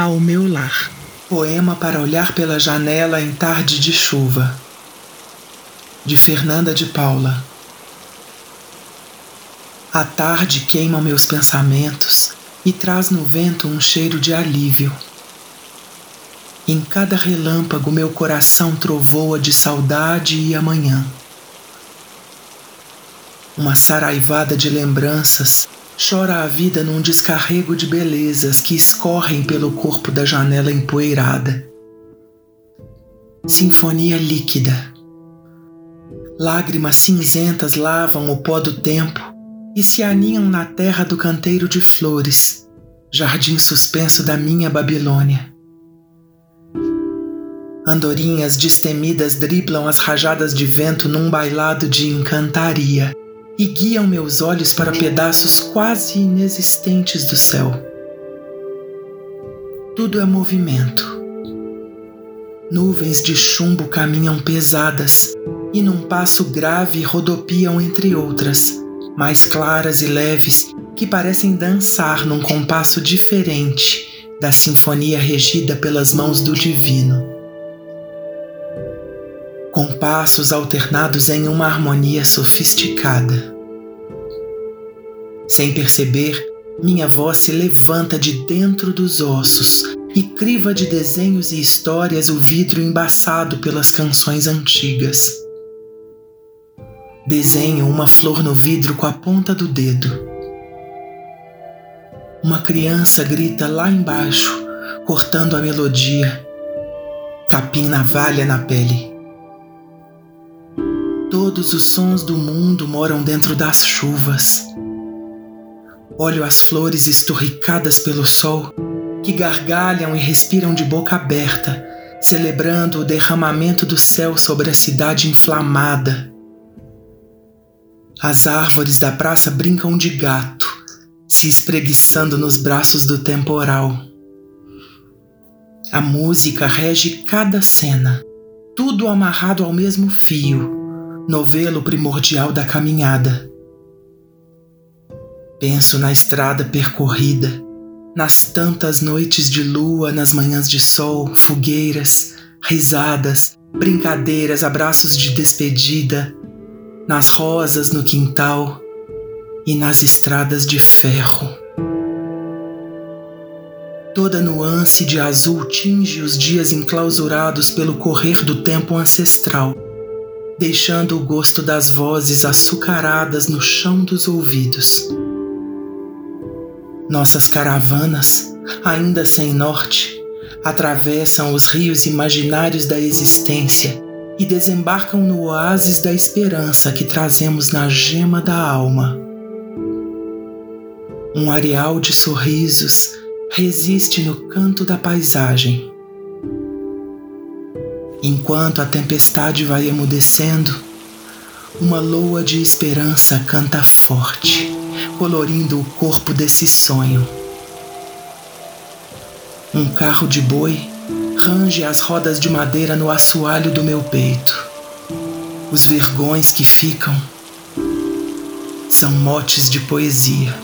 ao meu lar. Poema para olhar pela janela em tarde de chuva. De Fernanda de Paula. A tarde queima meus pensamentos e traz no vento um cheiro de alívio. Em cada relâmpago meu coração trovoa de saudade e amanhã. Uma saraivada de lembranças chora a vida num descarrego de belezas que escorrem pelo corpo da janela empoeirada. Sinfonia líquida. Lágrimas cinzentas lavam o pó do tempo e se aninham na terra do canteiro de flores, jardim suspenso da minha Babilônia. Andorinhas destemidas driblam as rajadas de vento num bailado de encantaria e guiam meus olhos para pedaços quase inexistentes do céu. Tudo é movimento. Nuvens de chumbo caminham pesadas e, num passo grave, rodopiam entre outras, mais claras e leves, que parecem dançar num compasso diferente da sinfonia regida pelas mãos do Divino. Compassos alternados em uma harmonia sofisticada. Sem perceber, minha voz se levanta de dentro dos ossos e criva de desenhos e histórias o vidro embaçado pelas canções antigas. Desenho uma flor no vidro com a ponta do dedo. Uma criança grita lá embaixo, cortando a melodia. Capim navalha na pele. Todos os sons do mundo moram dentro das chuvas olho as flores esturricadas pelo sol, que gargalham e respiram de boca aberta, celebrando o derramamento do céu sobre a cidade inflamada. As árvores da praça brincam de gato, se espreguiçando nos braços do temporal. A música rege cada cena, tudo amarrado ao mesmo fio, novelo primordial da caminhada. Penso na estrada percorrida, nas tantas noites de lua, nas manhãs de sol, fogueiras, risadas, brincadeiras, abraços de despedida, nas rosas no quintal e nas estradas de ferro. Toda nuance de azul tinge os dias enclausurados pelo correr do tempo ancestral, deixando o gosto das vozes açucaradas no chão dos ouvidos. Nossas caravanas, ainda sem norte, atravessam os rios imaginários da existência e desembarcam no oásis da esperança que trazemos na gema da alma. Um areal de sorrisos resiste no canto da paisagem. Enquanto a tempestade vai emudecendo, uma loa de esperança canta forte, colorindo o corpo desse sonho. Um carro de boi range as rodas de madeira no assoalho do meu peito. Os vergões que ficam são motes de poesia.